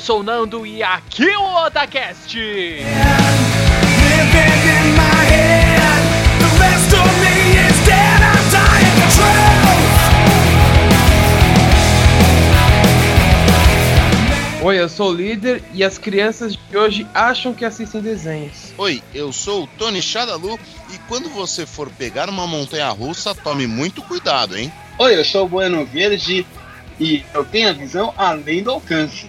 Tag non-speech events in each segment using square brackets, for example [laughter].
Eu sou o Nando e aqui é o Otacast. Oi, eu sou o líder e as crianças de hoje acham que assistem desenhos. Oi, eu sou o Tony Shadalu e quando você for pegar uma montanha russa, tome muito cuidado, hein? Oi, eu sou o Bueno Verde e eu tenho a visão além do alcance.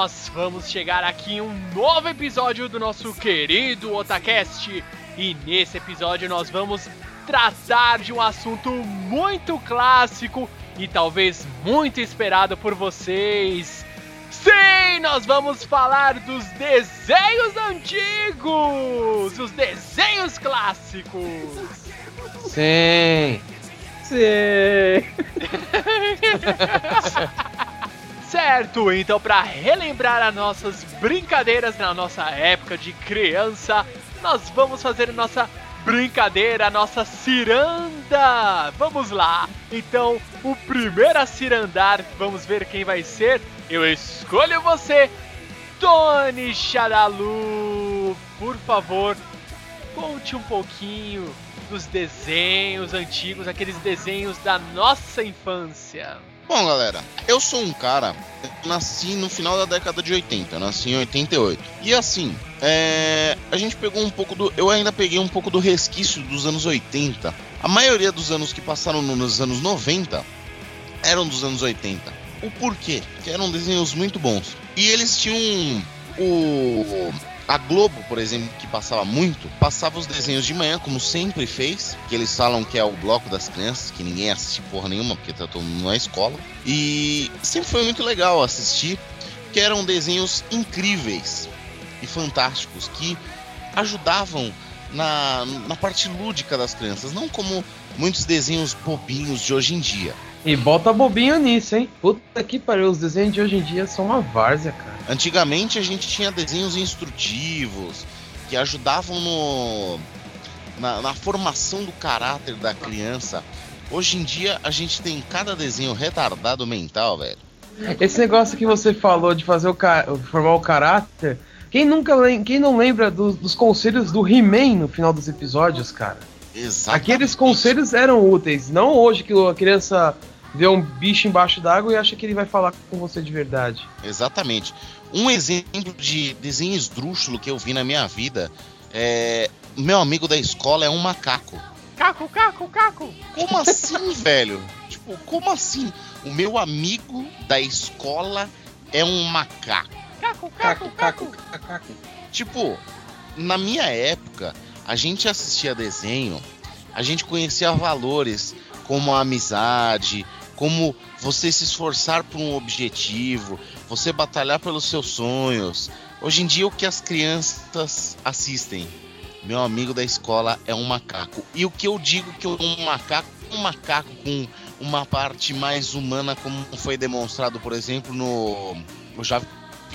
nós vamos chegar aqui em um novo episódio do nosso querido Otacast. E nesse episódio nós vamos tratar de um assunto muito clássico e talvez muito esperado por vocês. Sim, nós vamos falar dos desenhos antigos, os desenhos clássicos. Sim. Sim. [laughs] Certo, então para relembrar as nossas brincadeiras na nossa época de criança, nós vamos fazer nossa brincadeira, a nossa ciranda. Vamos lá. Então, o primeiro a cirandar, vamos ver quem vai ser. Eu escolho você, Tony Chadalu. Por favor, conte um pouquinho dos desenhos antigos, aqueles desenhos da nossa infância. Bom, galera, eu sou um cara. Nasci no final da década de 80, nasci em 88. E assim, é, a gente pegou um pouco do. Eu ainda peguei um pouco do resquício dos anos 80. A maioria dos anos que passaram no- nos anos 90 eram dos anos 80. O porquê? Que eram desenhos muito bons. E eles tinham o. A Globo, por exemplo, que passava muito, passava os desenhos de manhã, como sempre fez, que eles falam que é o bloco das crianças, que ninguém assiste porra nenhuma, porque tá todo mundo na escola. E sempre foi muito legal assistir, que eram desenhos incríveis e fantásticos, que ajudavam na, na parte lúdica das crianças, não como muitos desenhos bobinhos de hoje em dia. E bota bobinho nisso, hein? Puta que pariu, os desenhos de hoje em dia são uma várzea, cara. Antigamente a gente tinha desenhos instrutivos que ajudavam no na, na formação do caráter da criança. Hoje em dia a gente tem cada desenho retardado mental, velho. Esse negócio que você falou de fazer o formar o caráter. Quem nunca quem não lembra dos, dos conselhos do He-Man no final dos episódios, cara? Exatamente. Aqueles conselhos eram úteis, não hoje que a criança vê um bicho embaixo d'água e acha que ele vai falar com você de verdade. Exatamente. Um exemplo de desenho esdrúxulo que eu vi na minha vida é. Meu amigo da escola é um macaco. Caco, caco, caco. Como assim, [laughs] velho? Tipo, como assim? O meu amigo da escola é um macaco. Caco, Caco, caco, caco. Tipo, na minha época, a gente assistia desenho, a gente conhecia valores como a amizade, como você se esforçar por um objetivo, você batalhar pelos seus sonhos. Hoje em dia, o que as crianças assistem? Meu amigo da escola é um macaco. E o que eu digo que um macaco, um macaco com uma parte mais humana, como foi demonstrado, por exemplo, no. Eu já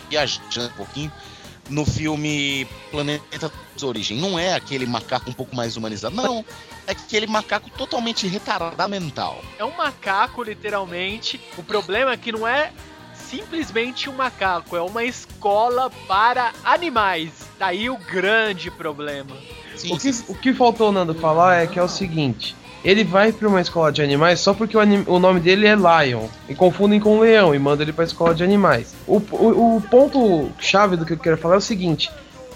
viajando um pouquinho no filme Planeta das Origem. Não é aquele macaco um pouco mais humanizado, não. É aquele macaco totalmente retardado mental. É um macaco, literalmente. O problema é que não é simplesmente um macaco, é uma escola para animais. Daí o grande problema. Sim, O que, o que faltou o Nando falar é que é o seguinte: ele vai pra uma escola de animais só porque o, anim- o nome dele é Lion. E confundem com Leão e mandam ele pra escola de animais. O, o, o ponto chave do que eu quero falar é o seguinte.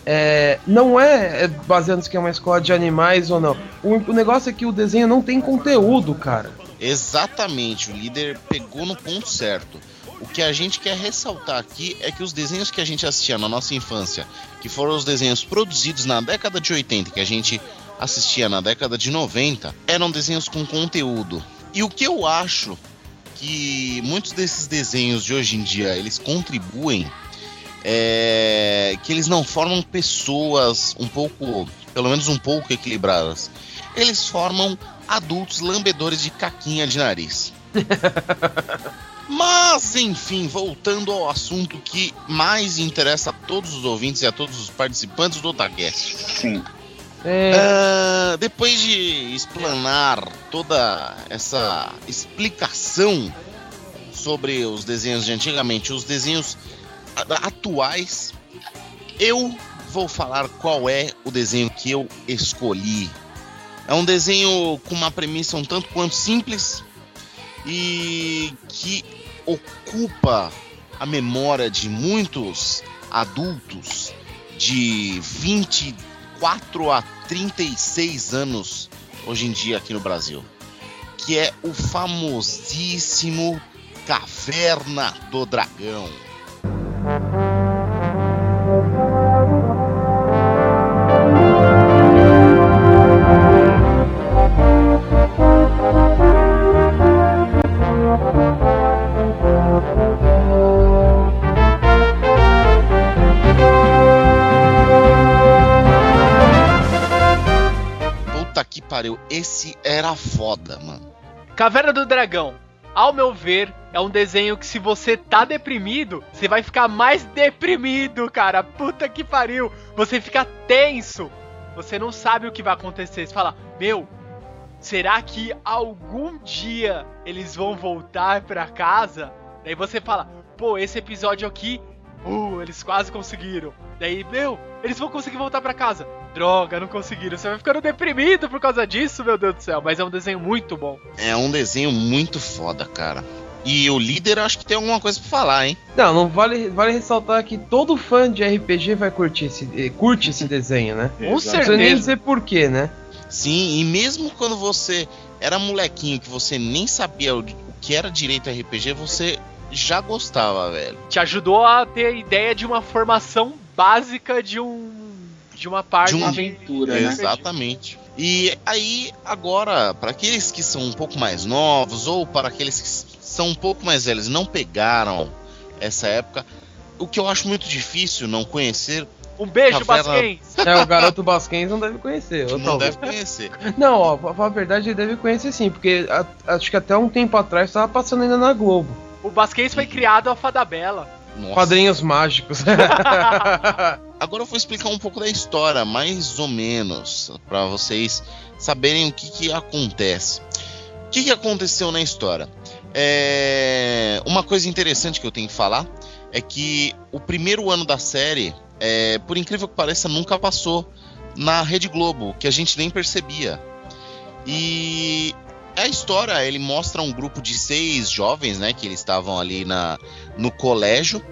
é, não é, é baseando se que é uma escola de animais ou não. O, o negócio é que o desenho não tem conteúdo, cara. Exatamente, o líder pegou no ponto certo. O que a gente quer ressaltar aqui é que os desenhos que a gente assistia na nossa infância, que foram os desenhos produzidos na década de 80, que a gente assistia na década de 90, eram desenhos com conteúdo. E o que eu acho que muitos desses desenhos de hoje em dia eles contribuem é que eles não formam pessoas um pouco, pelo menos um pouco equilibradas. Eles formam adultos lambedores de caquinha de nariz. [laughs] Mas, enfim, voltando ao assunto que mais interessa a todos os ouvintes e a todos os participantes do Otacast. Sim. É, Ah, depois de explanar toda essa explicação sobre os desenhos de antigamente, os desenhos atuais, eu vou falar qual é o desenho que eu escolhi. É um desenho com uma premissa um tanto quanto simples e que ocupa a memória de muitos adultos de 24 a 36 anos hoje em dia aqui no Brasil, que é o famosíssimo Caverna do Dragão. Esse era foda, mano. Caverna do Dragão, ao meu ver, é um desenho que se você tá deprimido, você vai ficar mais [laughs] deprimido, cara. Puta que pariu. Você fica tenso. Você não sabe o que vai acontecer. Você fala, meu, será que algum dia eles vão voltar pra casa? Daí você fala, pô, esse episódio aqui, uh, eles quase conseguiram. Daí, meu, eles vão conseguir voltar pra casa. Droga, não conseguiram. Você vai ficando deprimido por causa disso, meu Deus do céu. Mas é um desenho muito bom. É um desenho muito foda, cara. E o líder acho que tem alguma coisa pra falar, hein? não, não vale, vale ressaltar que todo fã de RPG vai curtir esse, eh, curte esse [laughs] desenho, né? Com Não precisa nem certeza. dizer porquê, né? Sim, e mesmo quando você era molequinho, que você nem sabia o o que era direito RPG, você já gostava, velho. Te ajudou a ter a ideia de uma formação básica de um. de uma parte. De um- Uma aventura, né? Exatamente. E aí, agora, para aqueles que são um pouco mais novos, ou para aqueles que são um pouco mais velhos e não pegaram essa época, o que eu acho muito difícil não conhecer, Um beijo, Caverna- Basquens! [laughs] É, o garoto Basquens não deve conhecer. não talvez. deve conhecer. [laughs] Não, ó, pra falar a verdade, ele deve conhecer sim, porque a- acho que até um tempo atrás tava passando ainda na Globo. O Basquens foi criado a Fada Bela. Nossa. Quadrinhos mágicos. [laughs] Agora eu vou explicar um pouco da história, mais ou menos, para vocês saberem o que, que acontece. O que, que aconteceu na história? É, Uma coisa interessante que eu tenho que falar é que o primeiro ano da série, é, por incrível que pareça, nunca passou na Rede Globo, que a gente nem percebia. E a história, ele mostra um grupo de seis jovens, né, que eles estavam ali na, no colégio.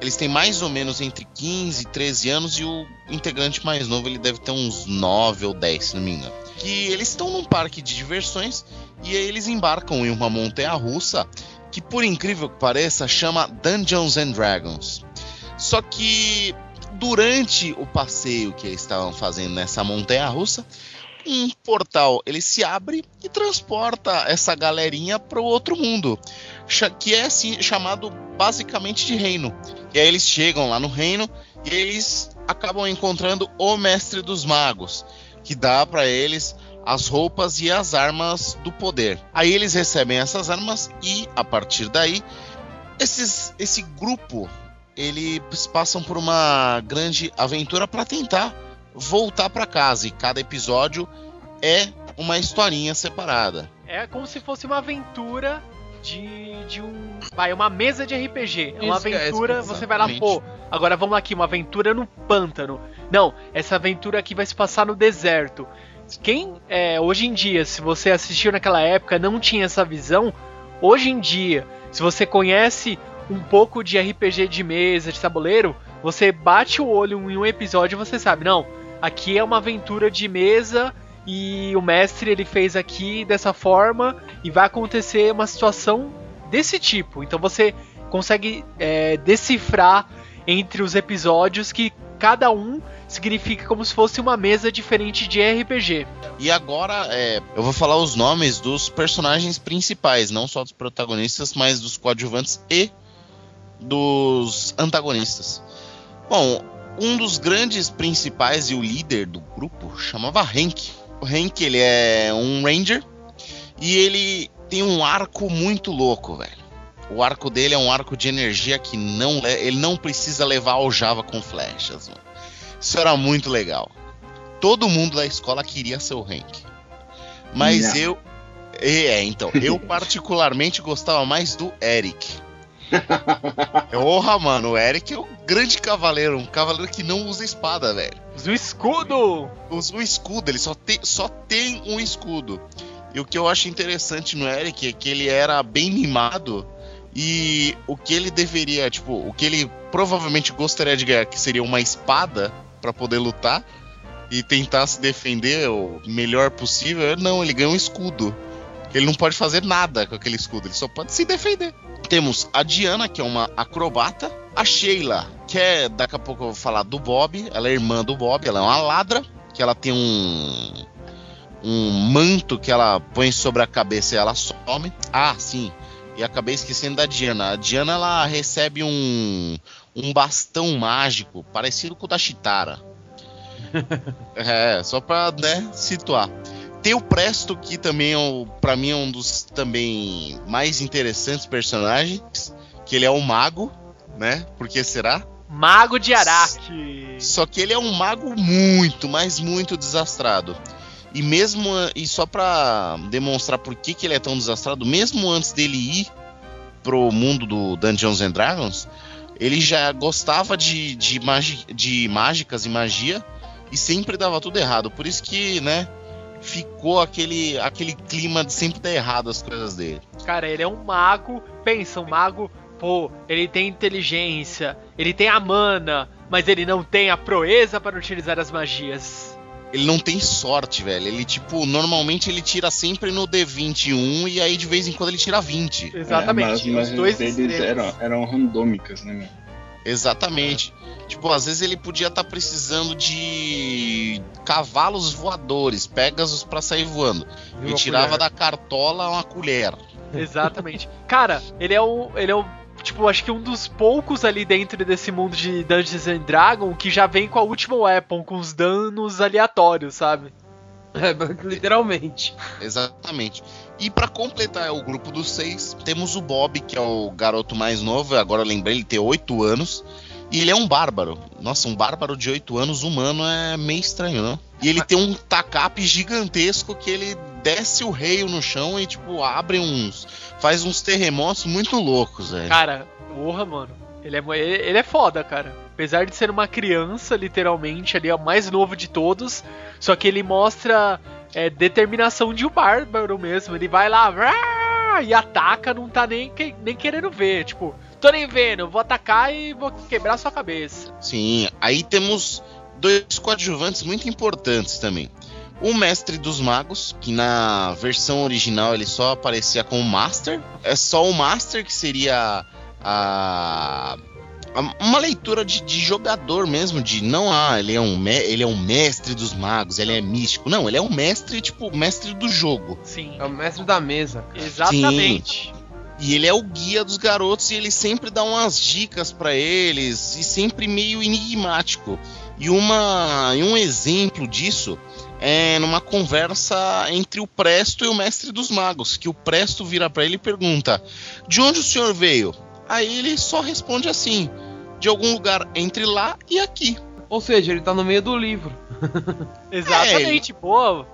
Eles têm mais ou menos entre 15 e 13 anos e o integrante mais novo ele deve ter uns 9 ou 10, se não me engano. Que eles estão num parque de diversões e aí eles embarcam em uma montanha russa que, por incrível que pareça, chama Dungeons and Dragons. Só que durante o passeio que eles estavam fazendo nessa montanha russa, um portal ele se abre e transporta essa galerinha para o outro mundo, que é assim, chamado basicamente de reino. E aí eles chegam lá no reino e eles acabam encontrando o mestre dos magos, que dá para eles as roupas e as armas do poder. Aí eles recebem essas armas e a partir daí esses, esse grupo eles passam por uma grande aventura para tentar voltar para casa e cada episódio é uma historinha separada. É como se fosse uma aventura de, de um. Vai, uma mesa de RPG. É uma Isso, é, aventura, isso, você vai lá, pô, agora vamos aqui, uma aventura no pântano. Não, essa aventura aqui vai se passar no deserto. Quem, é, hoje em dia, se você assistiu naquela época, não tinha essa visão, hoje em dia, se você conhece um pouco de RPG de mesa, de tabuleiro, você bate o olho em um episódio e você sabe, não, aqui é uma aventura de mesa e o mestre ele fez aqui dessa forma e vai acontecer uma situação desse tipo. Então você consegue é, decifrar entre os episódios que cada um significa como se fosse uma mesa diferente de RPG. E agora é, eu vou falar os nomes dos personagens principais, não só dos protagonistas, mas dos coadjuvantes e dos antagonistas. Bom, um dos grandes principais e o líder do grupo chamava Hank. O Hank ele é um ranger e ele tem um arco muito louco, velho. O arco dele é um arco de energia que não ele não precisa levar aljava com flechas. Mano. Isso era muito legal. Todo mundo da escola queria ser o Hank. Mas Não. eu é, então, eu [laughs] particularmente gostava mais do Eric. [laughs] Porra, mano, o Eric é um grande cavaleiro, um cavaleiro que não usa espada, velho. O escudo! Usa um escudo, ele só tem, só tem um escudo. E o que eu acho interessante no Eric é que ele era bem mimado e o que ele deveria, tipo, o que ele provavelmente gostaria de ganhar, que seria uma espada pra poder lutar e tentar se defender o melhor possível, não, ele ganha um escudo. Ele não pode fazer nada com aquele escudo, ele só pode se defender. Temos a Diana, que é uma acrobata. A Sheila, que é, daqui a pouco eu vou falar do Bob. Ela é irmã do Bob, ela é uma ladra. Que ela tem um. Um manto que ela põe sobre a cabeça e ela some. Ah, sim. E acabei esquecendo da Diana. A Diana ela recebe um. Um bastão mágico, parecido com o da Chitara. [laughs] é, só pra né, situar. Tem o Presto, que também é, o- pra mim, é um dos também mais interessantes personagens. Que ele é um mago, né? Por que será? Mago de Araque! Só que ele é um mago muito, mas muito desastrado. E mesmo e só pra demonstrar por que, que ele é tão desastrado, mesmo antes dele ir pro mundo do Dungeons and Dragons, ele já gostava de, de, magi, de mágicas e magia e sempre dava tudo errado. Por isso que, né, ficou aquele, aquele clima de sempre dar errado as coisas dele. Cara, ele é um mago. Pensa, um mago, pô, ele tem inteligência, ele tem a mana, mas ele não tem a proeza para utilizar as magias. Ele não tem sorte, velho. Ele, tipo, normalmente ele tira sempre no D21 e aí de vez em quando ele tira 20. Exatamente. É, mas os as dois deles eram, eram randômicas, né, meu? Exatamente. Tipo, às vezes ele podia estar precisando de cavalos voadores, Pegasus pra sair voando. E a tirava colher? da cartola uma colher. Exatamente. Cara, ele é o. Ele é o. Tipo, acho que um dos poucos ali dentro desse mundo de Dungeons and Dragons que já vem com a última weapon, com os danos aleatórios, sabe? É, [laughs] literalmente. Exatamente. E pra completar o grupo dos seis, temos o Bob, que é o garoto mais novo. Agora lembrei, ele tem 8 anos. E ele é um bárbaro. Nossa, um bárbaro de 8 anos humano é meio estranho, não? E ele tem um tacape gigantesco que ele desce o reio no chão e, tipo, abre uns. faz uns terremotos muito loucos, velho. Cara, porra, mano. Ele é, ele, é foda, cara. Apesar de ser uma criança, literalmente, ele é o mais novo de todos. Só que ele mostra é, determinação de um bárbaro mesmo. Ele vai lá e ataca, não tá nem, que- nem querendo ver. Tipo, tô nem vendo, vou atacar e vou quebrar sua cabeça. Sim, aí temos dois coadjuvantes muito importantes também. O Mestre dos Magos, que na versão original ele só aparecia como Master. É só o Master que seria a. Uma leitura de, de jogador mesmo, de não, ah, ele é, um ele é um mestre dos magos, ele é místico. Não, ele é um mestre, tipo, mestre do jogo. Sim, É o mestre da mesa. exatamente. E ele é o guia dos garotos e ele sempre dá umas dicas pra eles e sempre meio enigmático. E uma e um exemplo disso é numa conversa entre o Presto e o Mestre dos Magos, que o Presto vira pra ele e pergunta: "De onde o senhor veio?" Aí ele só responde assim: "De algum lugar entre lá e aqui". Ou seja, ele tá no meio do livro. [laughs] Exatamente, pô.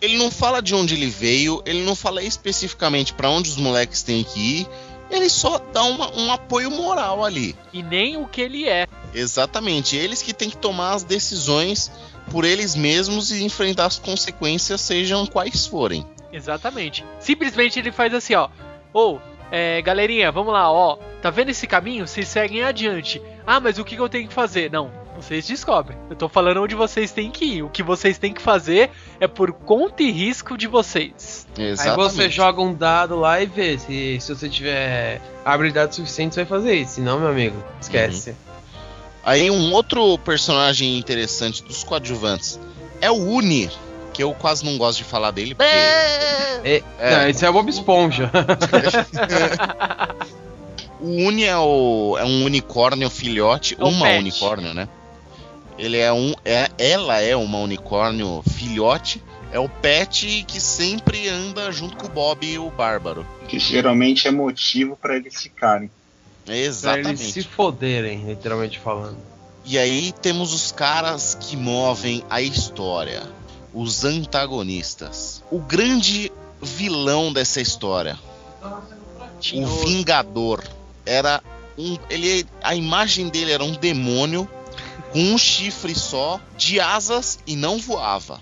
ele não fala de onde ele veio, ele não fala especificamente pra onde os moleques têm que ir, ele só dá uma- um apoio moral ali. E nem o que ele é. Exatamente, eles que têm que tomar as decisões por eles mesmos e enfrentar as consequências, sejam quais forem. Exatamente. Simplesmente ele faz assim, ó. Ou, é, galerinha, vamos lá, ó. Tá vendo esse caminho? Vocês seguem adiante. Ah, mas o que que eu tenho que fazer? Não, vocês descobrem. Eu tô falando onde vocês têm que ir. O que vocês têm que fazer é por conta e risco de vocês. Aí Exatamente. você joga um dado lá e vê se, se você tiver habilidade suficiente, você vai fazer isso. Senão, meu amigo, esquece. Aí um outro personagem interessante dos coadjuvantes é o Uni, que eu quase não gosto de falar dele, porque É, É. Não, esse é o Bob Esponja. [laughs] o Uni é, o, é um unicórnio filhote, É um uma pet. unicórnio, né? Ele é um, é, ela é uma unicórnio filhote, é o pet que sempre anda junto com o Bob e o Bárbaro. Que geralmente é motivo pra eles ficarem. pra eles Exatamente. se foderem, literalmente falando. E aí temos os caras que movem a história, os antagonistas. O grande vilão dessa história, o o- Vingador, era um, ele, a imagem dele era um demônio com um chifre só, de asas e não voava.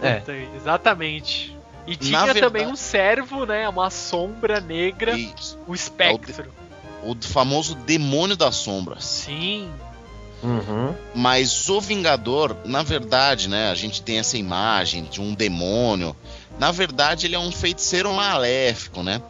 É. Exatamente. E tinha verdade- também um servo, né? Uma sombra negra, o espectro. o famoso demônio das sombras. Sim. Uhum. Mas o Vingador, na verdade, né, a gente tem essa imagem de um demônio. Na verdade, ele é um feiticeiro maléfico, né?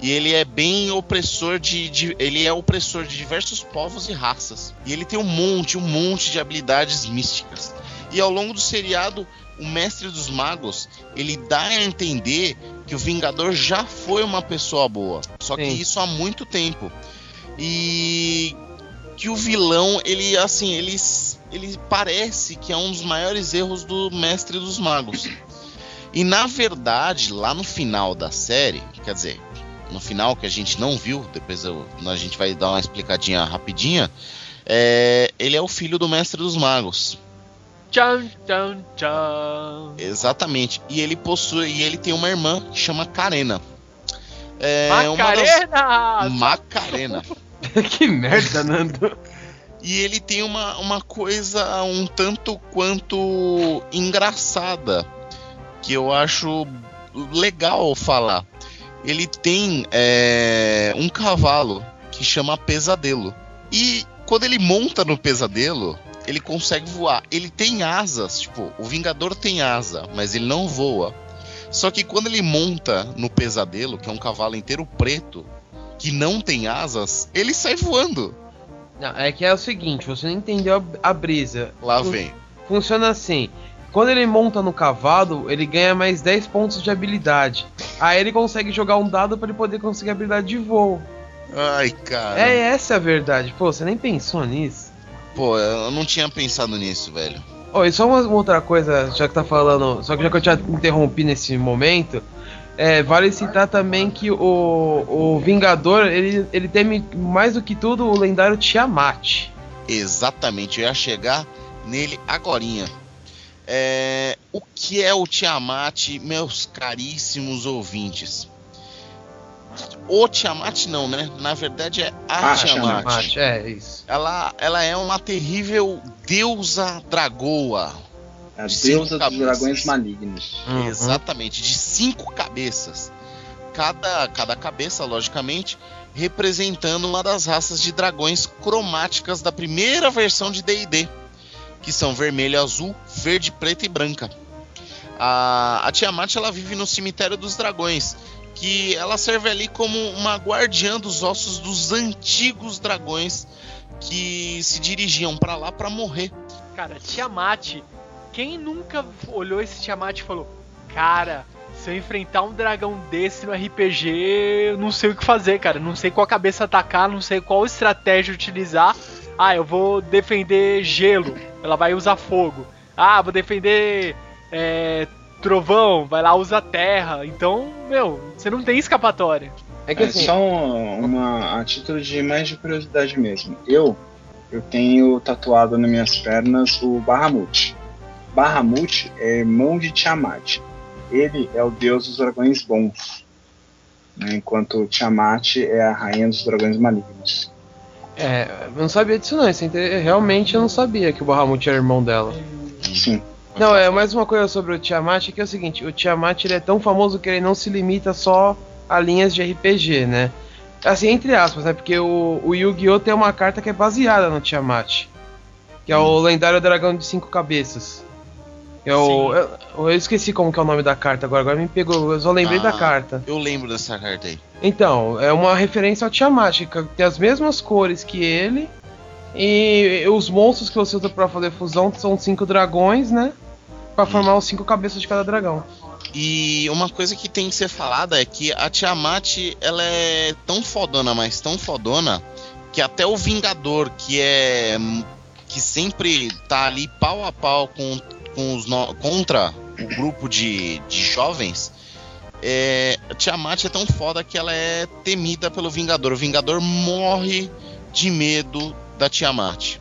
E ele é bem opressor de, de- ele é opressor de diversos povos e raças. E ele tem um monte, um monte de habilidades místicas. E ao longo do seriado, o mestre dos magos, ele dá a entender que o Vingador já foi uma pessoa boa. Só que Sim. isso há muito tempo. E que o vilão, ele assim, ele, ele parece que é um dos maiores erros do mestre dos magos. E na verdade, lá no final da série, quer dizer, no final que a gente não viu, depois eu- a gente vai dar uma explicadinha rapidinha, é, ele é o filho do mestre dos magos. Tchan, tchan, tchan. Exatamente. E ele possui, e ele tem uma irmã que chama Karena. É uma das- Macarena! [laughs] Que merda, Nando. E ele tem uma, uma coisa um tanto quanto engraçada que eu acho legal falar. Ele tem é, um cavalo que chama Pesadelo. E quando ele monta no Pesadelo, ele consegue voar. Ele tem asas, tipo, o Vingador tem asa, mas ele não voa. Só que quando ele monta no Pesadelo, que é um cavalo inteiro preto, que não tem asas, ele sai voando. Não, é que é o seguinte, você não entendeu a, a brisa. Lá Fun- vem. Funciona assim. Quando ele monta no cavalo, ele ganha mais 10 pontos de habilidade. Aí ele consegue jogar um dado pra ele poder conseguir habilidade de voo. Ai, cara. É essa a verdade. Pô, você nem pensou nisso? Pô, eu não tinha pensado nisso, velho. Oh, e só uma, uma outra coisa, já que tá falando, só que já que eu te interrompi nesse momento, é, vale citar também que o, o Vingador, ele, ele teme mais do que tudo o lendário Tiamat. Exatamente, eu ia chegar nele agorinha. É, o que é o Tiamat, meus caríssimos ouvintes? O Tiamat não, né? Na verdade é a Ah, Tiamat. Tiamat, é isso. Ela, ela é uma terrível deusa dragoa. A De cinco deusa dos cabeças. dragões malignos. Uhum. Exatamente, de cinco cabeças. Cada, cada cabeça, logicamente, representando uma das raças de dragões cromáticas da primeira versão de DD, que são vermelho, azul, verde, preta e branca. A, a Tiamat ela vive no cemitério dos dragões, que ela serve ali como uma guardiã dos ossos dos antigos dragões que se dirigiam para lá para morrer. Cara, Tiamat. Quem nunca olhou esse Tiamat e falou: Cara, se eu enfrentar um dragão desse no RPG, eu não sei o que fazer, cara. Não sei qual cabeça atacar, não sei qual estratégia utilizar. Ah, eu vou defender gelo, ela vai usar fogo. Ah, vou defender é, trovão, vai lá usar terra. Então, meu, você não tem escapatória. É que É assim, só um- uma a título de mais de curiosidade mesmo. Eu eu tenho tatuado nas minhas pernas o Bahamut. Bahamut é irmão de Tiamat. ele é o deus dos dragões bons, né, enquanto Tiamat é a rainha dos dragões malignos. É, eu não sabia disso não. É inter- realmente eu não sabia que o Bahamut era irmão dela. Sim. Não, é mais uma coisa sobre o Tiamat que é o seguinte, o Tiamat ele é tão famoso que ele não se limita só a linhas de RPG, né? Assim, entre aspas, né? Porque o, o Yu-Gi-Oh! tem uma carta que é baseada no Tiamat. Que é o lendário dragão de cinco cabeças. O. Eu, eu esqueci como que é o nome da carta agora, agora me pegou, eu só lembrei da Ah. carta. Eu lembro dessa carta aí. Então, é uma referência ao Tiamat, que tem as mesmas cores que ele. E os monstros que você usa pra fazer fusão são cinco dragões, né? Pra formar os cinco cabeças de cada dragão. E uma coisa que tem que ser falada é que a Tiamat, ela é tão fodona, mas tão fodona, que até o Vingador, que é. que sempre tá ali pau a pau com, com os no- contra o grupo de, de jovens. É, a Tiamat é tão foda que ela é temida pelo Vingador. O Vingador morre de medo da Tiamat.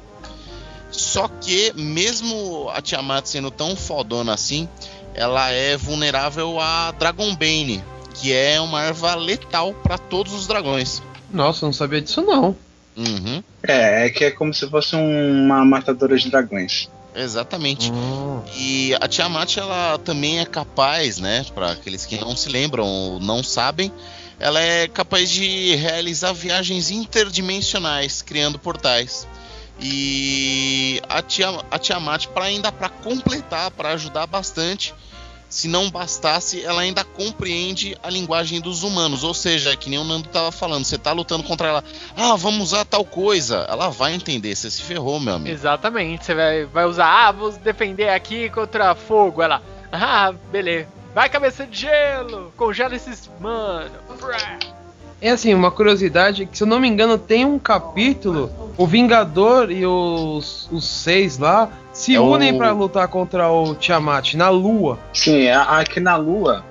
Só que, mesmo a Tiamat sendo tão fodona assim, ela é vulnerável a Dragonbane, que é uma erva letal para todos os dragões. Nossa, eu não sabia disso não. Uhum, É, é que é como se fosse um- uma matadora de dragões. Exatamente. Hum. E a Tiamat ela também é capaz, né, para aqueles que não se lembram ou não sabem, ela é capaz de realizar viagens interdimensionais, criando portais. E a, Tia, a Tiamat, para ainda para completar, para ajudar bastante, se não bastasse, ela ainda compreende a linguagem dos humanos. Ou seja, é que nem o Nando tava falando, você tá lutando contra ela, ah, vamos usar tal coisa. Ela vai entender, você se ferrou, meu amigo. Exatamente, você vai, vai usar, ah, vou defender aqui contra fogo. Ela, ah, beleza. Vai, cabeça de gelo, congela esses mano. É assim, uma curiosidade que se eu não me engano tem um capítulo, o Vingador e os, os seis lá se É o- unem pra lutar contra o Tiamat na Lua. Sim, a- aqui na Lua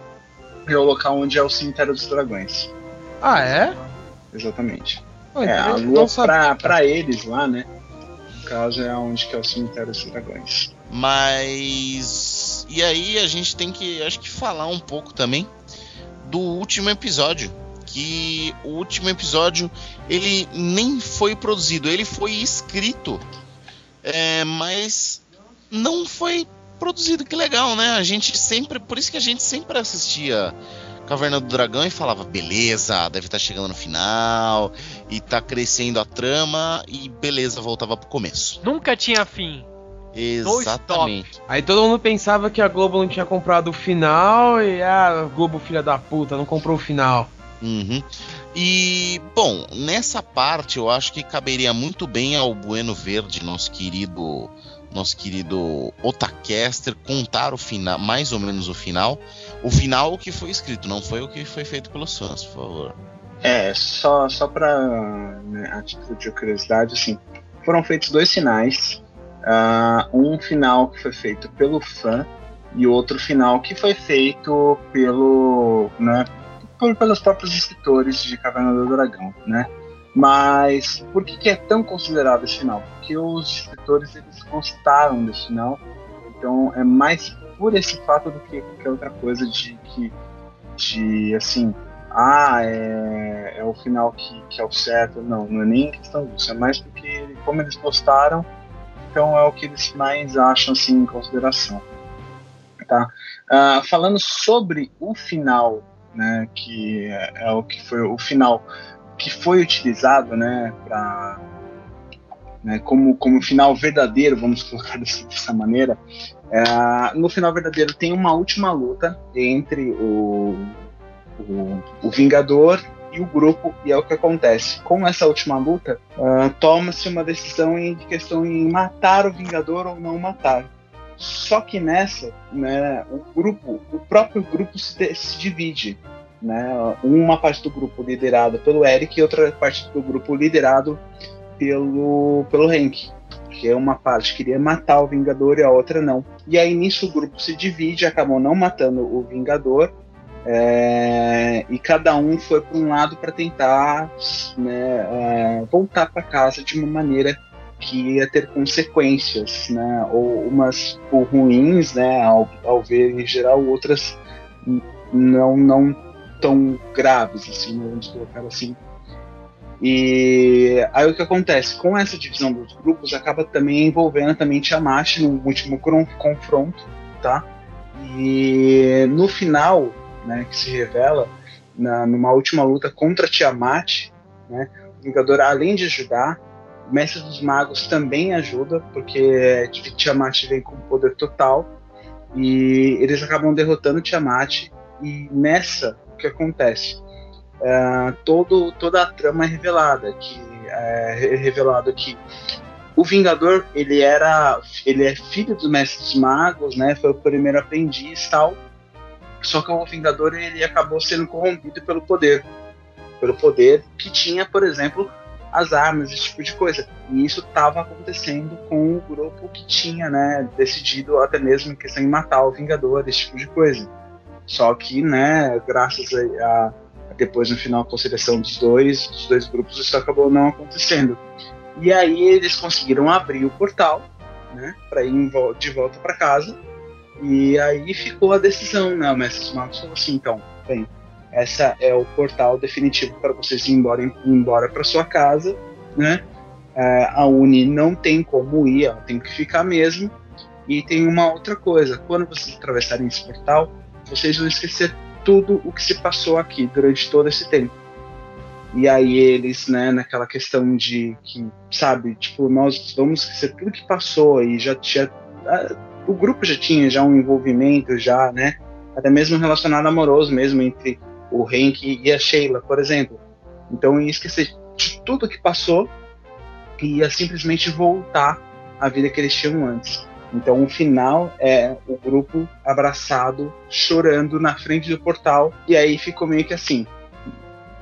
é o local onde é o cemitério dos dragões. Ah, é? Exatamente. É, a Lua pra, pra eles lá, né? No caso é onde que é o cemitério dos dragões. Mas e aí a gente tem que, acho que falar um pouco também do último episódio, que o último episódio ele nem foi produzido, ele foi escrito, é, mas não foi produzido. Que legal, né? A gente sempre, por isso que a gente sempre assistia Caverna do Dragão e falava, beleza, deve estar chegando no final e tá crescendo a trama e beleza, voltava pro começo. Nunca tinha fim. Exatamente. Aí todo mundo pensava que a Globo não tinha comprado o final e ah, a Globo filha da puta não comprou o final. Uhum. E, bom, nessa parte eu acho que caberia muito bem ao Bueno Verde, nosso querido nosso querido Otacaster, contar o final, mais ou menos o final. O final que foi escrito, não foi o que foi feito pelos fãs, por favor. É, só, só pra né, a título de curiosidade, assim, foram feitos dois finais. ah, um final que foi feito pelo fã e outro final que foi feito pelo, né, pelos próprios escritores de Caverna do Dragão, né? Mas por que, que é tão considerado esse final? Porque os escritores eles gostaram desse final, então é mais por esse fato do que qualquer outra coisa de que de assim ah, é, é o final que, que é o certo. Não, não é nem questão disso. É mais porque, como eles gostaram, então é o que eles mais acham assim, em consideração. Tá? Ah, falando sobre o final, né, que é, é o que foi o final que foi utilizado né, pra, né, como, como final verdadeiro, vamos colocar [laughs] dessa, maneira. É, no final verdadeiro tem uma última luta entre o o, o Vingador e o grupo, e é o que acontece. Com essa última luta, ah, toma-se uma decisão em questão em matar o Vingador ou não matar. Só que nessa, né, o grupo, o próprio grupo se, de- se divide. Né? Uma parte do grupo liderada pelo Eric e outra parte do grupo liderado pelo, pelo Hank. Que é uma parte queria matar o Vingador e a outra não. E aí nisso o grupo se divide, acabam não matando o Vingador é, e cada um foi para um lado para tentar né, é, voltar para casa de uma maneira que ia ter consequências, né, ou umas por ruins, né, ao, ao ver em geral, outras não, não tão graves, assim, né, vamos colocar assim. E aí o que acontece? Com essa divisão dos grupos, acaba também envolvendo também Tiamat no último confronto, tá? E no final, né, que se revela, na, numa última luta contra Tiamat, né, o Vingador, além de ajudar, Mestre dos Magos também ajuda, porque Tiamat vem com poder total, e eles acabam derrotando Tiamat, e nessa, o que acontece? Uh, todo, toda a trama é revelada, que é revelado que o Vingador ele era ele é filho dos mestres magos, né? Foi o primeiro aprendiz tal. Só que o Vingador ele acabou sendo corrompido pelo poder, pelo poder que tinha, por exemplo, as armas, esse tipo de coisa. E isso estava acontecendo com o grupo que tinha, né, decidido até mesmo em questão de matar o Vingador, esse tipo de coisa. Só que, né, graças a, a depois no final a conciliação dos dois, dos dois grupos, isso acabou não acontecendo. E aí eles conseguiram abrir o portal, né, para ir de volta para casa. E aí ficou a decisão, né? O Mestre Marcos falou assim, então, bem, essa é o portal definitivo para vocês ir embora, ir embora para sua casa, né? É, a Uni não tem como ir, ela tem que ficar mesmo. E tem uma outra coisa, quando vocês atravessarem esse portal, vocês vão esquecer tudo o que se passou aqui durante todo esse tempo. E aí eles, né, naquela questão de que, sabe, tipo, nós vamos esquecer tudo que passou e já tinha. O grupo já tinha já um envolvimento, já, né? Até mesmo relacionado amoroso mesmo entre o Hank e a Sheila, por exemplo. Então ia esquecer de tudo que passou e ia simplesmente voltar à vida que eles tinham antes. Então o final é o grupo abraçado, chorando na frente do portal, e aí ficou meio que assim.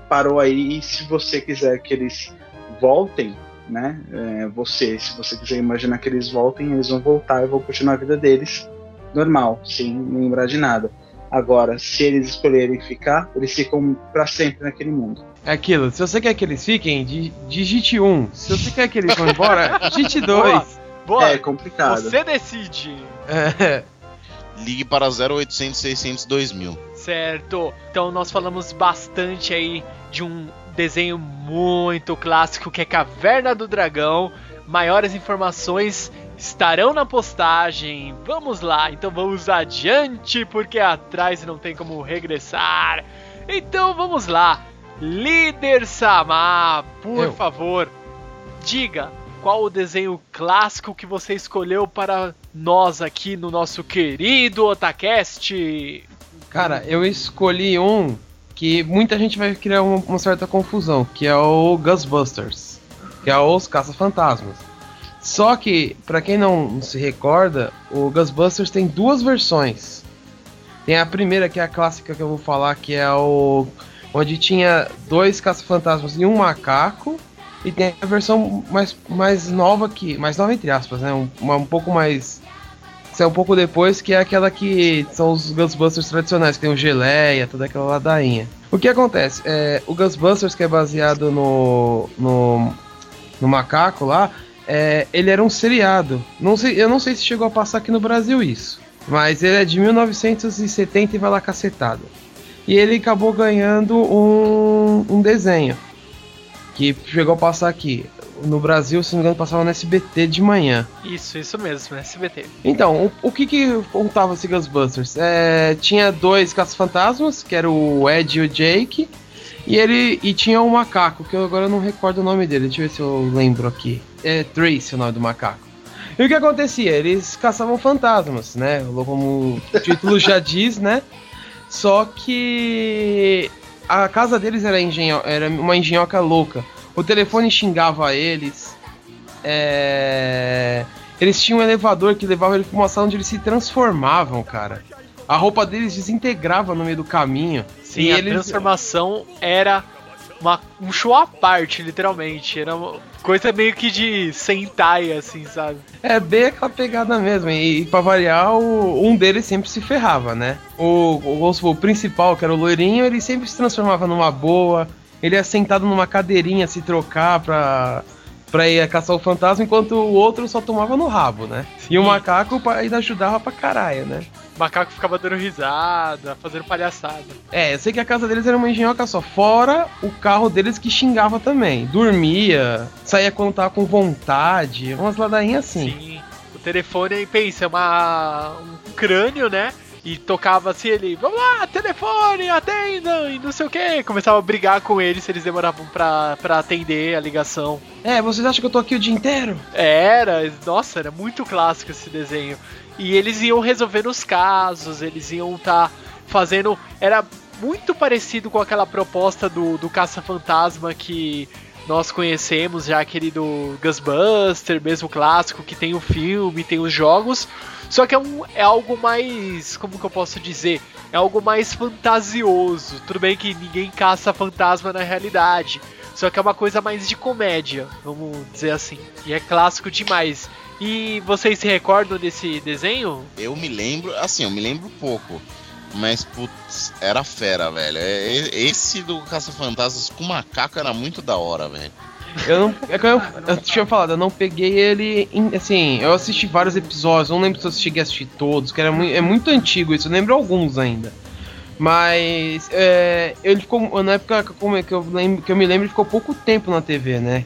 Parou aí, e se você quiser que eles voltem, né? É, você, se você quiser imaginar que eles voltem, eles vão voltar e vão continuar a vida deles normal, sem lembrar de nada. Agora, se eles escolherem ficar, eles ficam para sempre naquele mundo. É aquilo, se você quer que eles fiquem, digite 1. Um. Se você quer que eles vão embora, [laughs] digite 2. Boa, é complicado. Você decide. É. Ligue para 0800 600 2000. Certo. Então nós falamos bastante aí de um desenho muito clássico que é Caverna do Dragão. Maiores informações estarão na postagem. Vamos lá, então vamos adiante, porque atrás não tem como regressar. Então vamos lá. Líder Samar, por Eu. favor, diga qual o desenho clássico que você escolheu para nós aqui no nosso querido Otacast? Cara, eu escolhi um que muita gente vai criar uma, certa confusão, que é o Ghostbusters, que é os Caça-Fantasmas. Só que, para quem não se recorda, o Ghostbusters tem duas versões. Tem a primeira, que é a clássica que eu vou falar, que é o. onde tinha dois caça-fantasmas e um macaco. E tem a versão mais, mais nova que. Mais nova entre aspas, né? Um, um pouco mais. é um pouco depois, que é aquela que são os Ghostbusters tradicionais, que tem o geleia, toda aquela ladainha. O que acontece? É, o Ghostbusters, que é baseado no. no, no macaco lá, é, ele era um seriado. Não sei, eu não sei se chegou a passar aqui no Brasil isso. Mas ele é de 1970 e vai lá cacetado. E ele acabou ganhando um, um desenho que chegou a passar aqui. No Brasil, se não me engano, passava no SBT de manhã. Isso, isso mesmo, SBT. Então, o, o que que contava esse Ghostbusters? É, tinha dois caça-fantasmas, que era o Ed e o Jake, e ele e tinha um macaco, que eu agora não recordo o nome dele, deixa eu ver se eu lembro aqui. É Trace o nome do macaco. E o que acontecia? Eles caçavam fantasmas, né? Como o título já [laughs] diz, né? Só que a casa deles era, engenho, era uma engenhoca louca. O telefone xingava eles. É... Eles tinham um elevador que levava eles pra uma sala onde eles se transformavam, cara. A roupa deles desintegrava no meio do caminho. Sim, e a eles... transformação era uma, um show à parte, literalmente. Era uma coisa meio que de Sentai, assim, sabe? É bem aquela pegada mesmo. E, e pra variar, o, um deles sempre se ferrava, né? O, o, o principal, que era o loirinho, ele sempre se transformava numa boa. Ele ia sentado numa cadeirinha se trocar pra, pra ir caçar o fantasma, enquanto o outro só tomava no rabo, né? E o macaco ainda ajudava pra caralho, né? O macaco ficava dando risada, fazendo palhaçada. É, eu sei que a casa deles era uma engenhoca só. Fora o carro deles que xingava também. Dormia, saía quando tava com vontade. Umas ladainhas assim. Sim. O telefone aí, pensa, é uma, um crânio, né? E tocava assim, ele, vamos lá, telefone, atendam, e não sei o que. Começava a brigar com eles se eles demoravam pra, pra atender a ligação. É, vocês acham que eu tô aqui o dia inteiro? Era, nossa, era muito clássico esse desenho. E eles iam resolvendo os casos, eles iam estar tá fazendo. Era muito parecido com aquela proposta do, do Caça-Fantasma que nós conhecemos, já aquele do Ghostbuster, mesmo clássico, que tem o filme, tem os jogos. Só que é, um, é algo mais. Como que eu posso dizer? É algo mais fantasioso. Tudo bem que ninguém caça fantasma na realidade. Só que é uma coisa mais de comédia, vamos dizer assim. E é clássico demais. E vocês se recordam desse desenho? Eu me lembro, assim, eu me lembro pouco. Mas, putz, era fera, velho. É, esse do Caça-Fantasmas com macaco era muito da hora, velho. Eu não. É que eu, eu tinha falado, eu não peguei ele. Em, assim, eu assisti vários episódios, não lembro se eu cheguei a assistir todos, que era muito, é muito antigo isso, eu lembro alguns ainda. Mas é, ele ficou. Na época que eu, lembro, que eu me lembro, ele ficou pouco tempo na TV, né?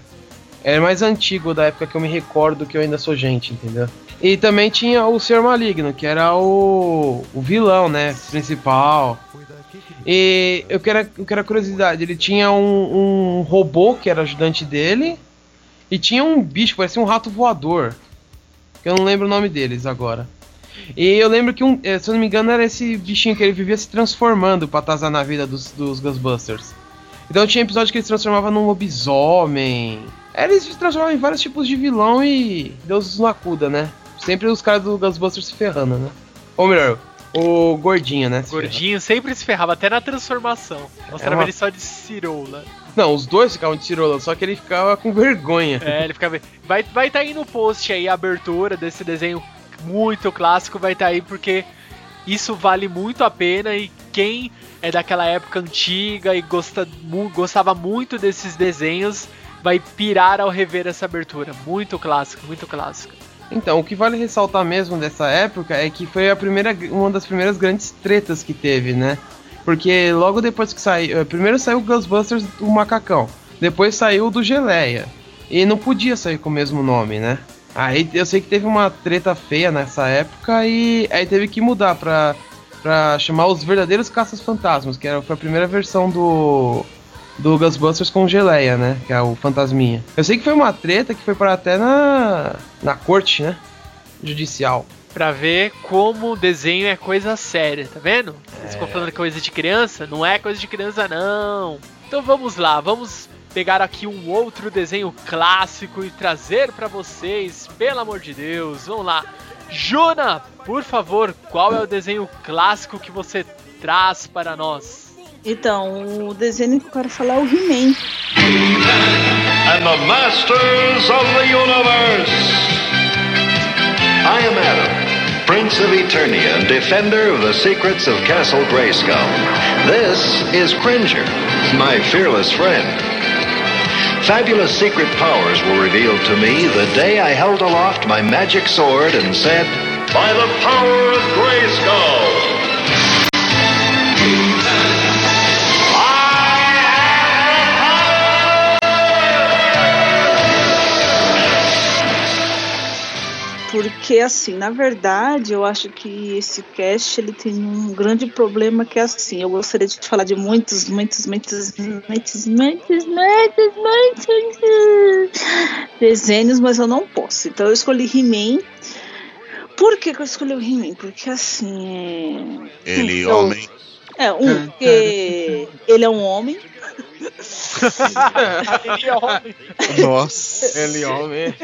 Era mais antigo da época que eu me recordo que eu ainda sou gente, entendeu? E também tinha o Senhor Maligno, que era o, o vilão, né? Principal. E eu quero, eu quero a curiosidade: ele tinha um, um robô que era ajudante dele, e tinha um bicho, parecia um rato voador. Que eu não lembro o nome deles agora. E eu lembro que, um, eh, se eu não me engano, era esse bichinho que ele vivia se transformando pra atazar na vida dos, dos Ghostbusters. Então tinha episódio que ele se transformava num lobisomem. Eles se transformavam em vários tipos de vilão e Deus não acuda, né? Sempre os caras do Ghostbusters se ferrando, né? Ou melhor, o gordinho, né? Se gordinho ferrava. sempre se ferrava, até na transformação. Mostrava uma... ele só de cirola. Não, os dois ficavam de cirola, só que ele ficava com vergonha. É, ele ficava. Vai estar vai tá aí no post aí a abertura desse desenho muito clássico, vai estar tá aí porque isso vale muito a pena e quem é daquela época antiga e gosta, mu gostava muito desses desenhos vai pirar ao rever essa abertura. Muito clássico, muito clássico. Então, o que vale ressaltar mesmo dessa época é que foi a primeira, uma das primeiras grandes tretas que teve, né? Porque logo depois que saiu. Eh, primeiro saiu o Ghostbusters do Macacão, depois saiu o do Geleia. E não podia sair com o mesmo nome, né? Aí eu sei que teve uma treta feia nessa época e aí teve que mudar pra, pra chamar os verdadeiros Caças Fantasmas, que era, foi a primeira versão do, do Ghostbusters com Geleia, né? Que é o Fantasminha. Eu sei que foi uma treta que foi para até na, na corte, né? Judicial. Pra ver como o desenho é coisa séria, tá vendo? Vocês ficam falando é coisa de criança? Não é coisa de criança, não. Então vamos lá, vamos pegar aqui um outro desenho clássico e trazer para vocês, pelo amor de Deus. Vamos lá. Juna, por favor, qual é o desenho clássico que você traz para nós? Então, o desenho que eu quero falar é o He-Man. And the Masters of the Universe. I am Adam, Prince of Eternia defender of the secrets of Castle Grayskull. This is Cringer, my fearless friend. Fabulous secret powers were revealed to me the day I held aloft my magic sword and said, By the power of Grayskull! Porque assim, na verdade, eu acho que esse cast ele tem um grande problema que é assim, eu gostaria de falar de muitos, muitos, muitos, muitos, muitos, muitos, muitos desenhos, mas eu não posso. Então eu escolhi He-Man. Por que, que eu escolhi o He-Man? Porque assim. É... Ele, eu, homem. É, um, porque ele é um homem. Ele é homem. Nossa. Ele é homem.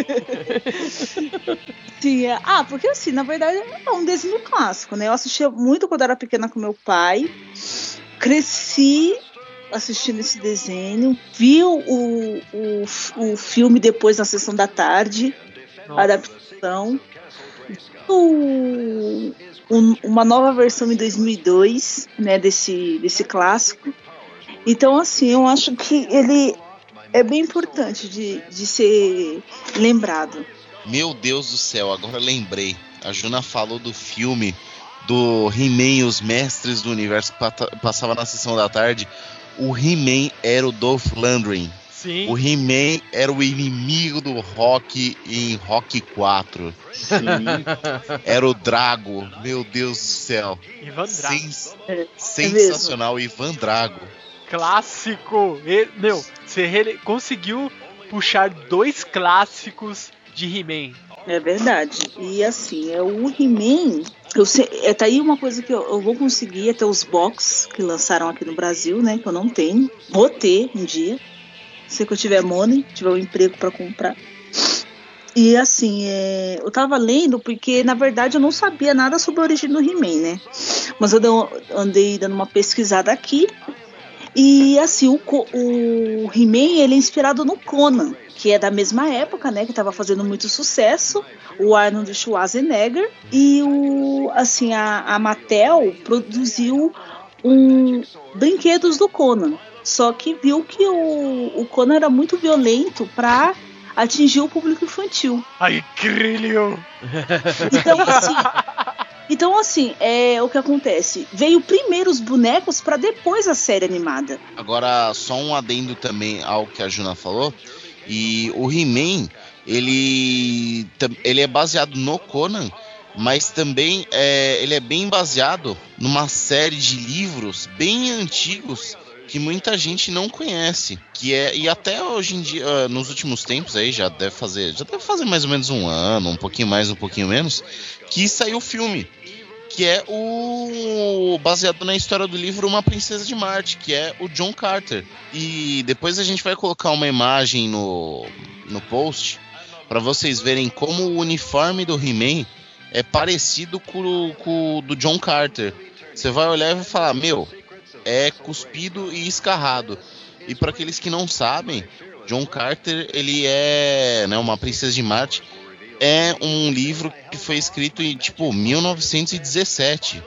Sim, é. Ah, porque assim, na verdade é um desenho clássico, né? Eu assistia muito quando era pequena com meu pai. Cresci assistindo esse desenho. Vi o, o, o filme depois na sessão da tarde. Nossa. A adaptação. O, um, uma nova versão em 2002, né, desse, desse clássico. Então, assim, eu acho que ele é bem importante de, de ser lembrado. Meu Deus do céu, agora lembrei. A Juna falou do filme do He-Man e os Mestres do Universo que passava na sessão da tarde, o He-Man era o Dolph Lundgren. Sim. O He-Man era o inimigo do Rock em Rock 4. Sim. [laughs] Era o Drago, meu Deus do céu. Ivan Drago. Sens- É, sensacional, Ivan Drago. Clássico. E, meu, você conseguiu puxar dois clássicos de He-Man. É verdade. E assim, é o He-Man. Eu sei, é, tá aí uma coisa que eu, eu vou conseguir até os box que lançaram aqui no Brasil, né? Que eu não tenho. Vou ter um dia. Se eu tiver money, tiver um emprego para comprar. E assim, é, eu tava lendo porque na verdade eu não sabia nada sobre a origem do He-Man, né? Mas eu dei- andei dando uma pesquisada aqui. E assim, o, o He-Man ele é inspirado no Conan, que é da mesma época, né? Que tava fazendo muito sucesso. O Arnold Schwarzenegger. E o, assim, a, a Mattel produziu um brinquedos do Conan. Só que viu que o, o Conan era muito violento para atingir o público infantil. Ai, Crilho! Então, assim, [laughs] então, assim é o que acontece. Veio primeiro os bonecos para depois a série animada. Agora, só um adendo também ao que a Juna falou. E o He-Man, ele, ele é baseado no Conan, mas também é, ele é bem baseado numa série de livros bem antigos que muita gente não conhece, que é e até hoje em dia, ah, nos últimos tempos aí já deve fazer, já deve fazer mais ou menos um ano, um pouquinho mais, um pouquinho menos, que saiu o filme, que é o baseado na história do livro Uma Princesa de Marte, que é o John Carter. E depois a gente vai colocar uma imagem no, no post para vocês verem como o uniforme do He-Man é parecido com, o- com o do John Carter. Você vai olhar e vai falar: Meu, é cuspido e escarrado. E para aqueles que não sabem, John Carter ele é né, uma princesa de Marte. É um livro que foi escrito em tipo 1917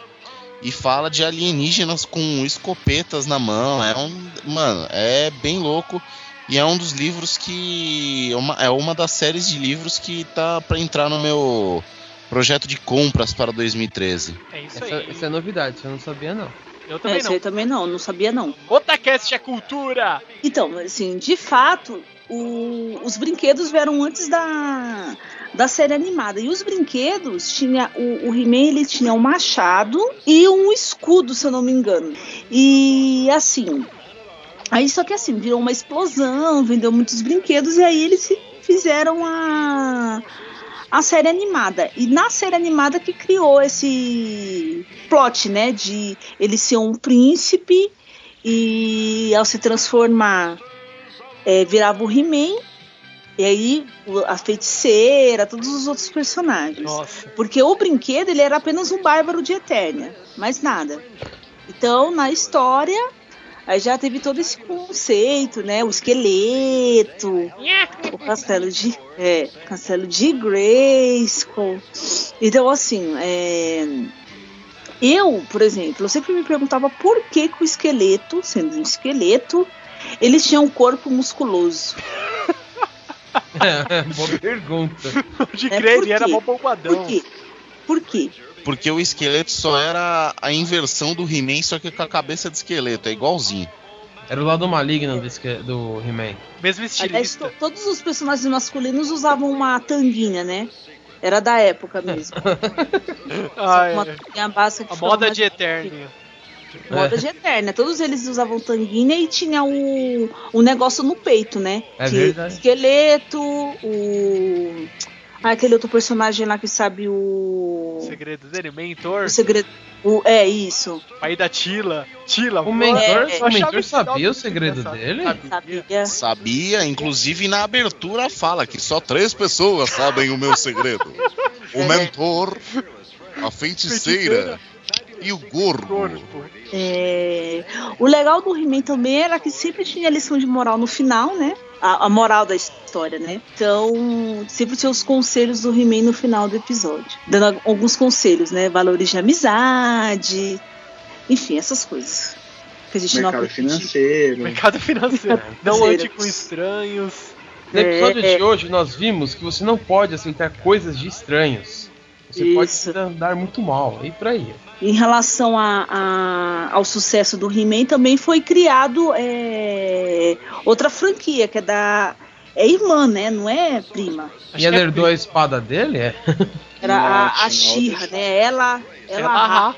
e fala de alienígenas com escopetas na mão. É um, mano, é bem louco e é um dos livros que é uma, é uma das séries de livros que tá para entrar no meu projeto de compras para 2013. É isso Essa, aí. essa é novidade, você não sabia não. Eu É, também não. aí também não, não sabia não. Otacast é cultura! Então, assim, de fato, o- os brinquedos vieram antes da, da série animada. E os brinquedos tinha o, o He-Man ele tinha um machado e um escudo, se eu não me engano. E assim, aí só que assim virou uma explosão, vendeu muitos brinquedos e aí eles fi- fizeram a a série animada. E na série animada que criou esse plot, né, de ele ser um príncipe e ao se transformar é, virava o He-Man e aí a feiticeira, todos os outros personagens. Nossa. Porque o brinquedo ele era apenas um bárbaro de Eternia, mais nada. Então, na história, aí já teve todo esse conceito, né? O esqueleto, o castelo de, é, castelo de Grayskull. Então, assim, é, eu, por exemplo, eu sempre me perguntava por que, que o esqueleto, sendo um esqueleto, ele tinha um corpo musculoso. [laughs] É, boa pergunta. De É, crer, por ele era mó bombadão. Por quê? Por quê? Porque o esqueleto só era a inversão do He-Man, só que com a cabeça de esqueleto, é igualzinho. Era o lado maligno do, do He-Man. Mesmo Aliás, estilista. to- todos os personagens masculinos usavam uma tanguinha, né? Era da época mesmo. [laughs] Ah, uma é. tanguinha básica que A moda de Eternia. Moda de eterna. Todos eles usavam tanguinha e tinha o, o negócio no peito, né? É Que- verdade. Esqueleto, o. Ah, aquele outro personagem lá que sabe o. O segredo dele, mentor, O segredo. O... É isso. pai da Tila. Tila, O mentor, É, o eu achava mentor sabia o segredo dele? Sabia. Sabia? Inclusive na abertura fala que só três pessoas sabem o meu segredo: o É. mentor, a feiticeira e o gordo. É, O legal do He-Man também era que sempre tinha lição de moral no final, né? A, a moral da história, né? Então, sempre tinha os conselhos do He-Man no final do episódio. Dando a- alguns conselhos, né? Valores de amizade, enfim, essas coisas. Que a gente não Mercado aprende. financeiro. Mercado financeiro. [laughs] Não ande com estranhos. No episódio É. de hoje, nós vimos que você não pode aceitar coisas de estranhos. Você Isso. pode andar muito mal. E por aí. Em relação a- a- ao sucesso do He-Man, também foi criado é, outra franquia, que é da. É irmã, né? Não é prima. E ela é herdou a espada dele? É. [laughs] Era a, a Xirra, né? Ela. Ela. Ela.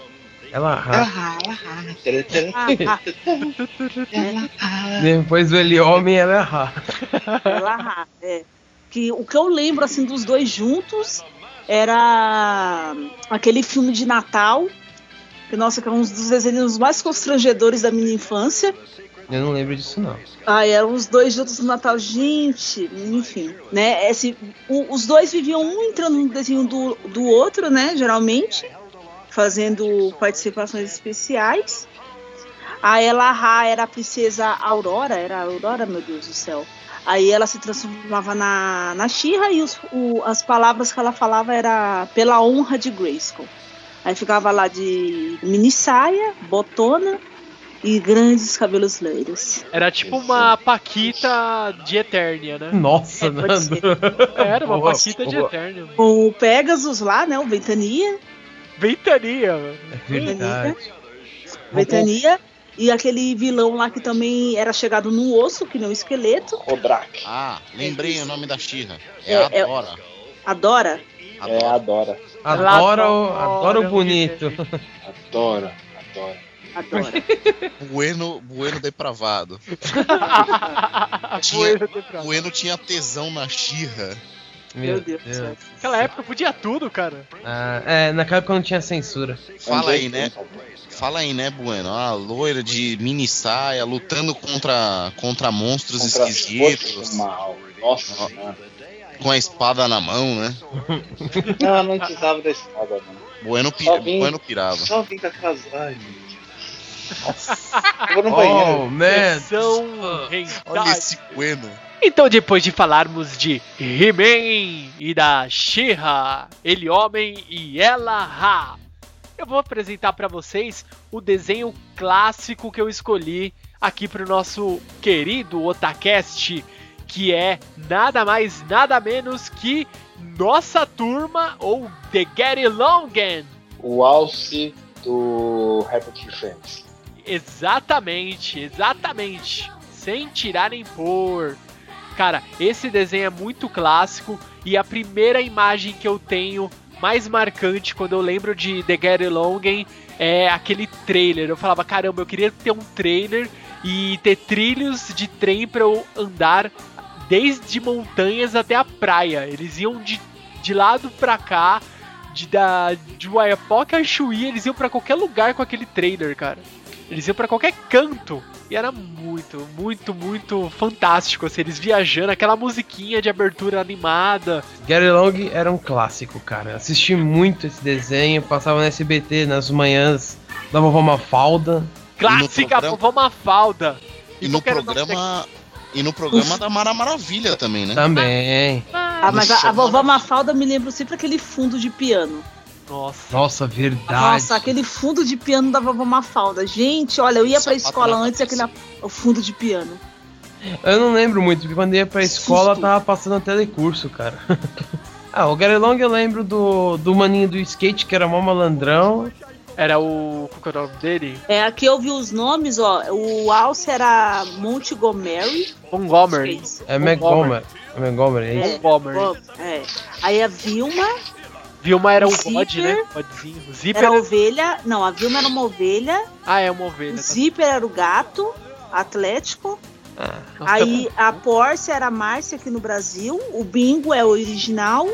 Ela ah, ela rá. Depois do ele homem, ela é arra. Ela, é. Que o que eu lembro assim dos dois juntos era aquele filme de Natal. Que, nossa, que é um dos desenhos mais constrangedores da minha infância. Eu não lembro disso, não. Ah, eram os dois juntos no Natal, gente, enfim, né? Esse, o- os dois viviam um entrando no desenho do, do outro, né? Geralmente, fazendo participações especiais. A Ella Ha era a princesa Aurora, era a Aurora, meu Deus do céu. Aí ela se transformava na, na Shira e os- o- as palavras que ela falava era pela honra de Grayskull. Aí ficava lá de mini saia, botona e grandes cabelos loiros. Era tipo uma Paquita de Eternia, né? Nossa, É, Nando. Era uma Boa, Paquita de boa. Eternia. Com o Pegasus lá, né? O Ventania. Ventania, mano. É verdade. Ventania. E aquele vilão lá que também era chegado no osso, que nem o esqueleto. Rodrak. Ah, lembrei o nome da Xirra. É, É, é- Adora. Adora. É, adora. Adora, o, adora bonito. Adora. Adora. Adora. Bueno, bueno depravado. [laughs] Poeira temporal. Bueno tinha tesão na Xirra. Meu Deus do céu. Naquela época podia tudo, cara. Ah, é, naquela época não tinha censura. Fala aí, né? Fala aí, né, Bueno? A loira de mini saia lutando contra, contra monstros Contra esquisitos. mal. Nossa Ó. Com a espada na mão, né? [laughs] Não, não precisava da espada, não. Bueno, pi- vim- bueno pirava. Só vim com aquelas. Ai, vou no banheiro. Oh, man. Olha esse Bueno. Então, depois de falarmos de He-Man e da She-Ra, ele homem e ela Ra, eu vou apresentar pra vocês o desenho clássico que eu escolhi aqui pro nosso querido Otacast, que é nada mais, nada menos que Nossa Turma ou The Get Longen. O alce do Happy Friends. Exatamente, exatamente. Sem tirar nem pôr. Cara, esse desenho é muito clássico e a primeira imagem que eu tenho mais marcante quando eu lembro de The Get Longen é aquele trailer. Eu falava, caramba, eu queria ter um trailer e ter trilhos de trem pra eu andar desde montanhas até a praia. Eles iam de, de lado pra cá, de, da, de Oiapoque a Chuí, eles iam pra qualquer lugar com aquele trailer, cara. Eles iam pra qualquer canto. E era muito, muito, muito fantástico. Assim, eles viajando, aquela musiquinha de abertura animada. Gary Long era um clássico, cara. Assisti muito esse desenho, passava no SBT nas manhãs da vovó Mafalda. Clássica, programa- vovó Mafalda. E no programa. E no programa da Mara Maravilha também, né? Também. Ah, mas a, a vovó Mafalda me lembra sempre aquele fundo de piano. Nossa. Nossa, verdade. Nossa, aquele fundo de piano da vovó Mafalda. Gente, olha, eu ia pra escola antes e aquele o fundo de piano. Eu não lembro muito, porque quando eu ia pra escola Susto. tava passando telecurso, cara. [laughs] ah, o Gary Long eu lembro do, do maninho do skate, que era mó malandrão. Era o. Qual que é o nome dele? É, aqui eu vi os nomes, ó. O Alce era Montgomery. Montgomery. É Montgomery. É Montgomery, é isso? Montgomery. É. Aí a Vilma Vilma era o Zipper. bode, né? Bodezinho. O Zipper. era era- ovelha. Não, a Vilma era uma ovelha. Ah, é uma O ovelha. tá. Zíper era o gato atlético. Nossa, Aí a Porsche era a Márcia aqui no Brasil. O Bingo é o original.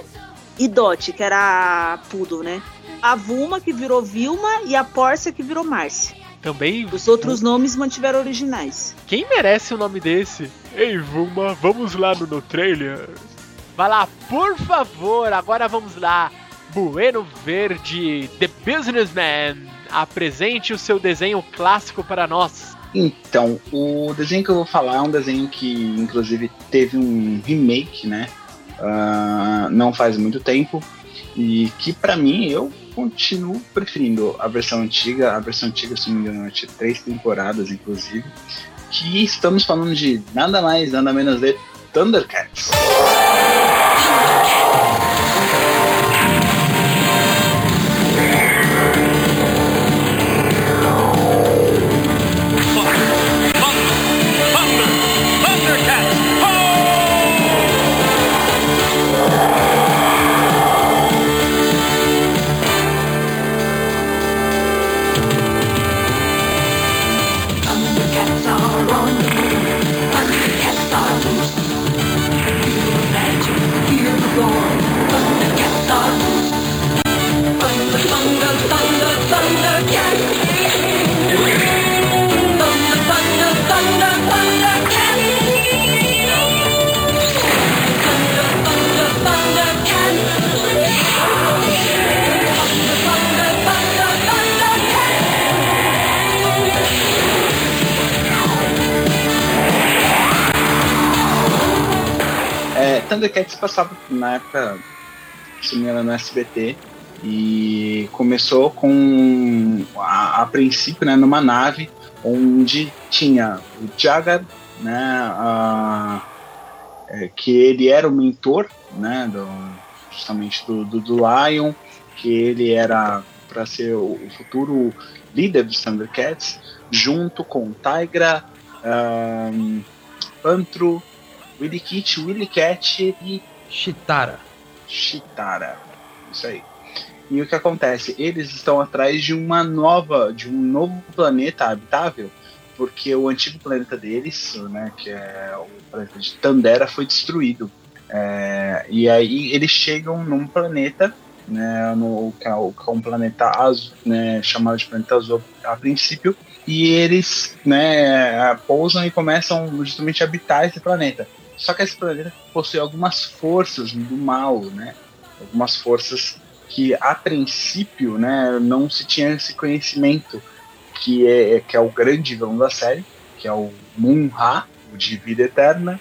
E Dot, que era a Poodle, né? A Vulma, que virou Vilma. E a Porsche, que virou Márcia. Também. Os outros nomes mantiveram originais. Quem merece um nome desse? Ei, Vilma, vamos lá no, no trailer. Vai lá, por favor. Agora vamos lá. Bueno Verde, The Businessman. Apresente o seu desenho clássico para nós. Então, o desenho que eu vou falar é um desenho que, inclusive, teve um remake, né? Ah, não faz muito tempo. E que, pra mim, eu continuo preferindo a versão antiga. A versão antiga, se não me engano, tinha três temporadas, inclusive. Que estamos falando de nada mais, nada menos de Thundercats. Thundercats passava na época, se não no SBT. E começou com, a, a princípio, né, numa nave onde tinha o Jagar, né, a, é, que ele era o mentor, né, do, justamente do, do, do Lion, que ele era para ser o, o, futuro líder dos Thundercats, junto com Tigra, um, Pantro, Willy Kit, Willy Cat e Chitara. Chitara. Isso aí. E o que acontece? Eles estão atrás de uma nova, de um novo planeta habitável, porque o antigo planeta deles, né, que é o planeta de Tandera, foi destruído. É, e aí eles chegam num planeta, né, no, que, é, é um planeta azul, né, chamado de planeta azul a princípio, e eles né, pousam e começam justamente a habitar esse planeta. Só que esse planeta possui algumas forças do mal, né? Algumas forças que a princípio, né, não se tinha esse conhecimento que é que é o grande vilão da série, que é o Moon-Ha, o de vida eterna,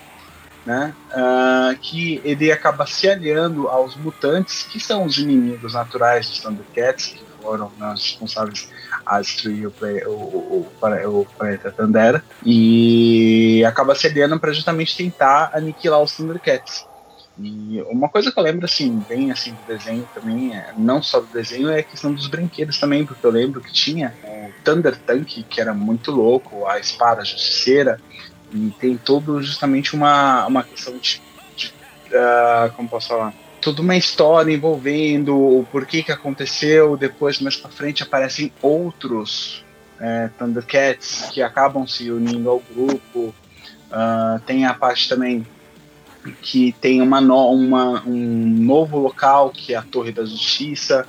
né? Uh, que ele acaba se aliando aos mutantes, que são os inimigos naturais dos Thundercats, que foram né, os responsáveis a destruir o, o, o, o planeta Tandera, e acaba se para justamente tentar aniquilar os Thundercats. E uma coisa que eu lembro, assim, bem assim do desenho também, é, não só do desenho, é a questão dos brinquedos também, porque eu lembro que tinha o Thunder Tank, que era muito louco, a espada justiceira, e tem todo justamente uma, uma questão de, de uh, como posso falar, toda uma história envolvendo o porquê que aconteceu, depois mais pra frente aparecem outros é, Thundercats que acabam se unindo ao grupo, uh, tem a parte também que tem uma, no, uma, um novo local que é a Torre da Justiça.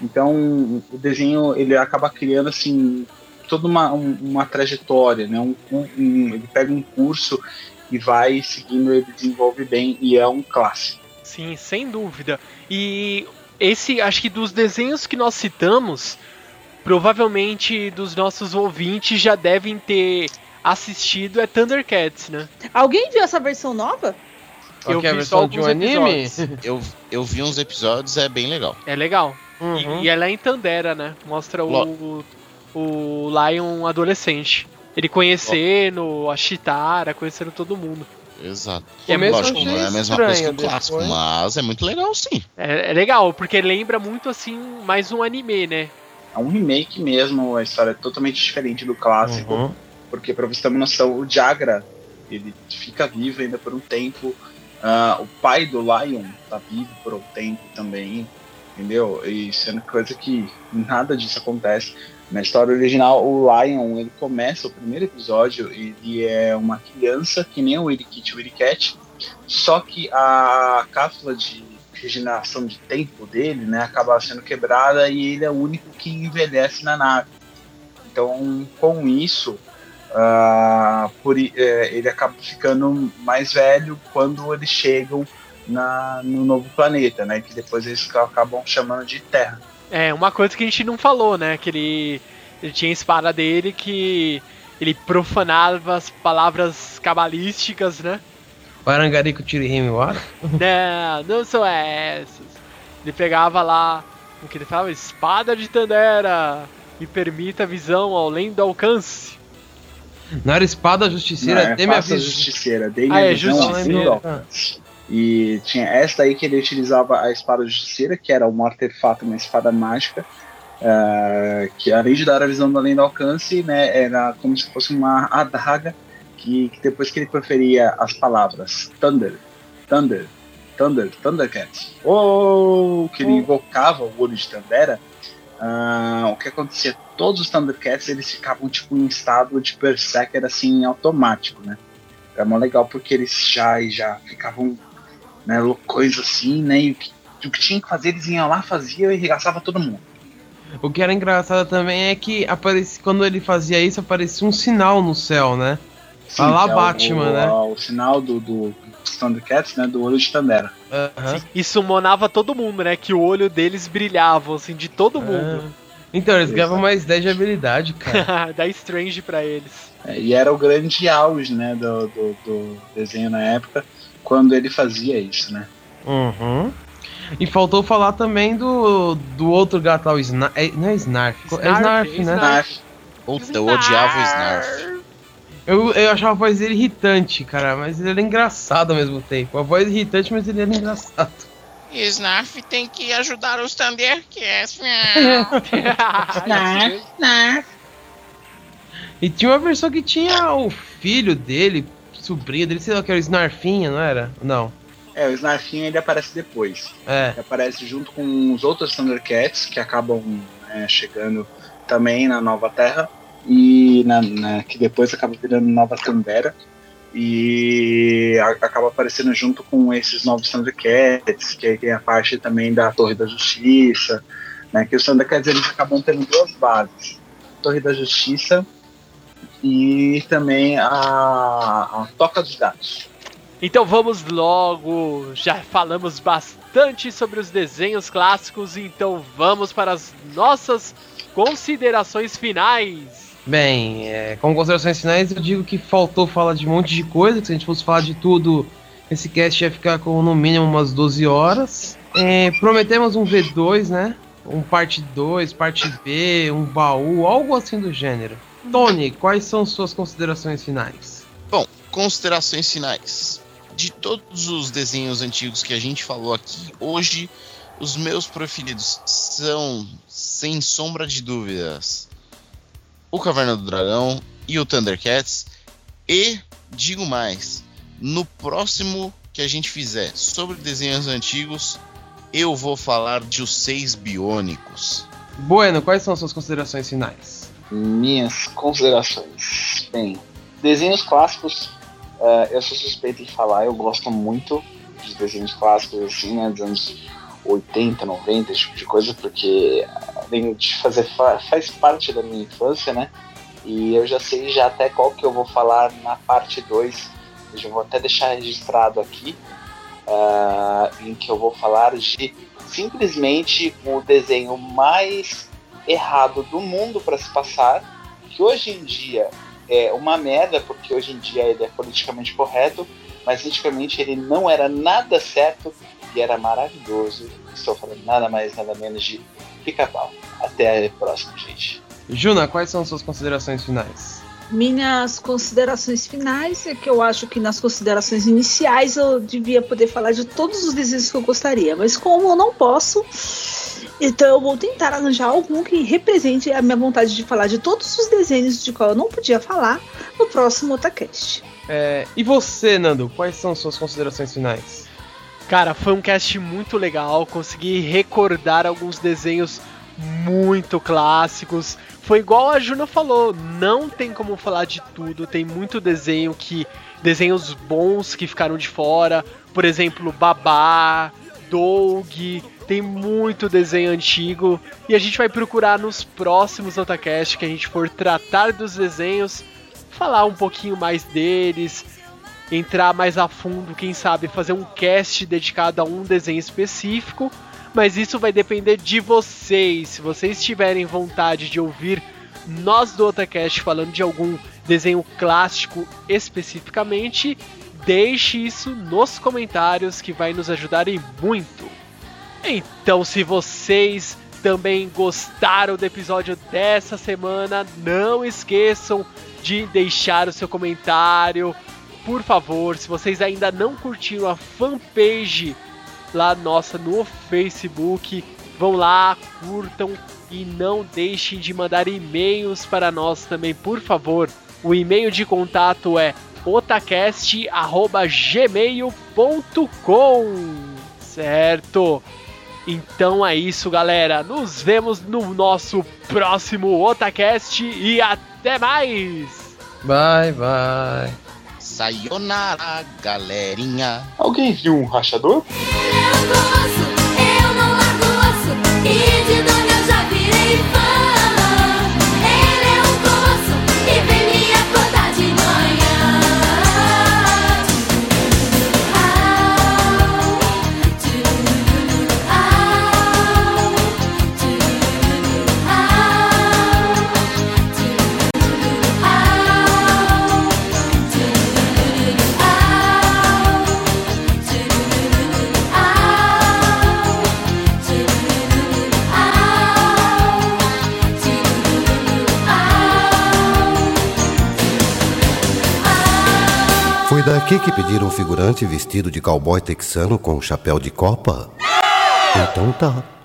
Então o desenho ele acaba criando assim toda uma, uma trajetória, né? Um, um, ele pega um curso e vai seguindo, ele desenvolve bem e é um clássico. Sim, sem dúvida. E esse, acho que dos desenhos que nós citamos, provavelmente dos nossos ouvintes já devem ter assistido é Thundercats, né? Alguém viu essa versão nova? Eu vi só de um anime? eu, eu vi uns episódios, é bem legal. É legal. Uhum. E, e, ela é em Tandera, né? Mostra o, o Lion adolescente. Ele conhecendo a Chitara, conhecendo todo mundo. Exato. É, Lógico, não é a mesma coisa que o clássico, depois. mas é muito legal sim. É, é, legal, porque lembra muito assim mais um anime, né? É um remake mesmo, a história é totalmente diferente do clássico. Uhum. Porque pra você ter uma noção, o Jagra, ele fica vivo ainda por um tempo. Uh, o pai do Lion tá vivo por um tempo também, entendeu? E sendo coisa que nada disso acontece. Na história original, o Lion, ele começa o primeiro episódio, ele é uma criança que nem o Irikit o Iriket, só que a cápsula de regeneração de tempo dele, né, acaba sendo quebrada e ele é o único que envelhece na nave. Então, com isso, uh, por, uh, ele acaba ficando mais velho quando eles chegam na, no novo planeta, né, que depois eles acabam chamando de Terra. É, uma coisa que a gente não falou, né? Que ele, ele tinha a espada dele que ele profanava as palavras cabalísticas, né? Parangarico Tirihime Wara? [laughs] Não, não são essas. Ele pegava lá o que ele falava, espada de Tandera, e permita a visão além do alcance. Não era espada justiceira, não, é dê-me a visão. justiceira, dê-me ah, a é, visão além do alcance. E tinha esta aí que ele utilizava a espada justiceira, que era um artefato, uma espada mágica, uh, que além de dar a visão do além do alcance, né, era como se fosse uma adaga, que, que depois que ele preferia as palavras Thunder, Thunder, Thunder, Thundercats, ou que ele invocava o olho de Tandera, uh, o que acontecia? Todos os Thundercats eles ficavam tipo em estado de berserker assim automático, né? Era mó legal porque eles já já ficavam né, coisa assim, né? E o que, o que tinha que fazer, eles iam lá, faziam e arregaçava todo mundo. O que era engraçado também é que aparecia, quando ele fazia isso, aparecia um sinal no céu, né? Sim, lá é Batman, o, né? O, o, sinal do, do Thundercats, né? Do olho de Tandera. Uhum. E summonava todo mundo, né? Que o olho deles brilhava, assim, de todo mundo. Então, eles ganhavam mais 10 de habilidade, [laughs] cara. Dá Strange pra eles. É, e era o grande auge, né, do, do, do desenho na época, quando ele fazia isso, né? Uhum. E faltou falar também do, do outro gato lá, o Snarf. É, não é Snarf, é Snarf, né? Snarf. Puta, eu odiava o Snarf. Eu, eu achava a voz dele irritante, cara, mas ele era engraçado ao mesmo tempo. A voz irritante, mas ele era engraçado. Snarf tem que ajudar os Thundercats. [laughs] Snarf, Snarf. E tinha uma versão que tinha o filho dele, sobrinho dele, sei lá, que era o Snarfinha, não era? Não. É, o Snarfinho ele aparece depois. É. Ele aparece junto com os outros Thundercats que acabam né, chegando também na Nova Terra e na, na- que depois acaba virando Nova Tandera e a- acaba aparecendo junto com esses novos Thundercats, que aí tem a parte também da Torre da Justiça, né, que os Thundercats eles acabam tendo duas bases, Torre da Justiça e também a, a Toca dos Gatos. Então vamos logo. Já falamos bastante sobre os desenhos clássicos, então vamos para as nossas considerações finais. Bem, é, como considerações finais, eu digo que faltou falar de um monte de coisa, que se a gente fosse falar de tudo, esse cast ia ficar com no mínimo umas 12 horas. É, prometemos um V2, né? Um parte 2, parte B, um baú, algo assim do gênero. Tony, quais são suas considerações finais? Bom, considerações finais. De todos os desenhos antigos que a gente falou aqui, hoje os meus preferidos são, sem sombra de dúvidas, o Caverna do Dragão e o Thundercats. E digo mais, no próximo que a gente fizer sobre desenhos antigos, eu vou falar de os seis biônicos. Bueno, quais são suas considerações finais? Minhas considerações. Bem, desenhos clássicos, eh, eu sou suspeito em falar, eu gosto muito de desenhos clássicos, assim, né, dos anos 80, 90, esse tipo de coisa, porque além de fazer, fa- faz parte da minha infância, né, e eu já sei já até qual que eu vou falar na parte 2, eu vou até deixar registrado aqui, ah, em que eu vou falar de simplesmente o desenho mais errado do mundo para se passar, que hoje em dia é uma merda, porque hoje em dia ele é politicamente correto, mas antigamente ele não era nada certo e era maravilhoso. Estou falando nada mais, nada menos de pica-pau. Até a próxima, gente. Juna, quais são suas considerações finais? Minhas considerações finais é que eu acho que nas considerações iniciais eu devia poder falar de todos os desenhos que eu gostaria, mas como eu não posso, então eu vou tentar arranjar algum que represente a minha vontade de falar de todos os desenhos de qual eu não podia falar no próximo Otacast. É, e você, Nando, quais são suas considerações finais? Cara, foi um cast muito legal. Consegui recordar alguns desenhos muito clássicos. Foi igual a Juna falou, não tem como falar de tudo. Tem muito desenho que. desenhos bons que ficaram de fora. Por exemplo, Babá, Doug. Tem muito desenho antigo. E a gente vai procurar nos próximos Otacast que a gente for tratar dos desenhos. Falar um pouquinho mais deles, entrar mais a fundo, quem sabe fazer um cast dedicado a um desenho específico, mas isso vai depender de vocês. Se vocês tiverem vontade de ouvir nós do Otacast falando de algum desenho clássico especificamente, deixe isso nos comentários que vai nos ajudar e muito. Então, se vocês também gostaram do episódio dessa semana, não esqueçam de deixar o seu comentário. Por favor, se vocês ainda não curtiram a fanpage lá nossa no Facebook, vão lá, curtam e não deixem de mandar e-mails para nós também, por favor. O e-mail de contato é otacast@gmail.com, certo? Então é isso, galera. Nos vemos no nosso próximo Otacast e até mais! Bye, bye. Sayonara, galerinha. Alguém viu um rachador? Eu gosto, eu não largo osso E de dono eu já virei fã daqui que pediram um figurante vestido de cowboy texano com um chapéu de copa? Então tá.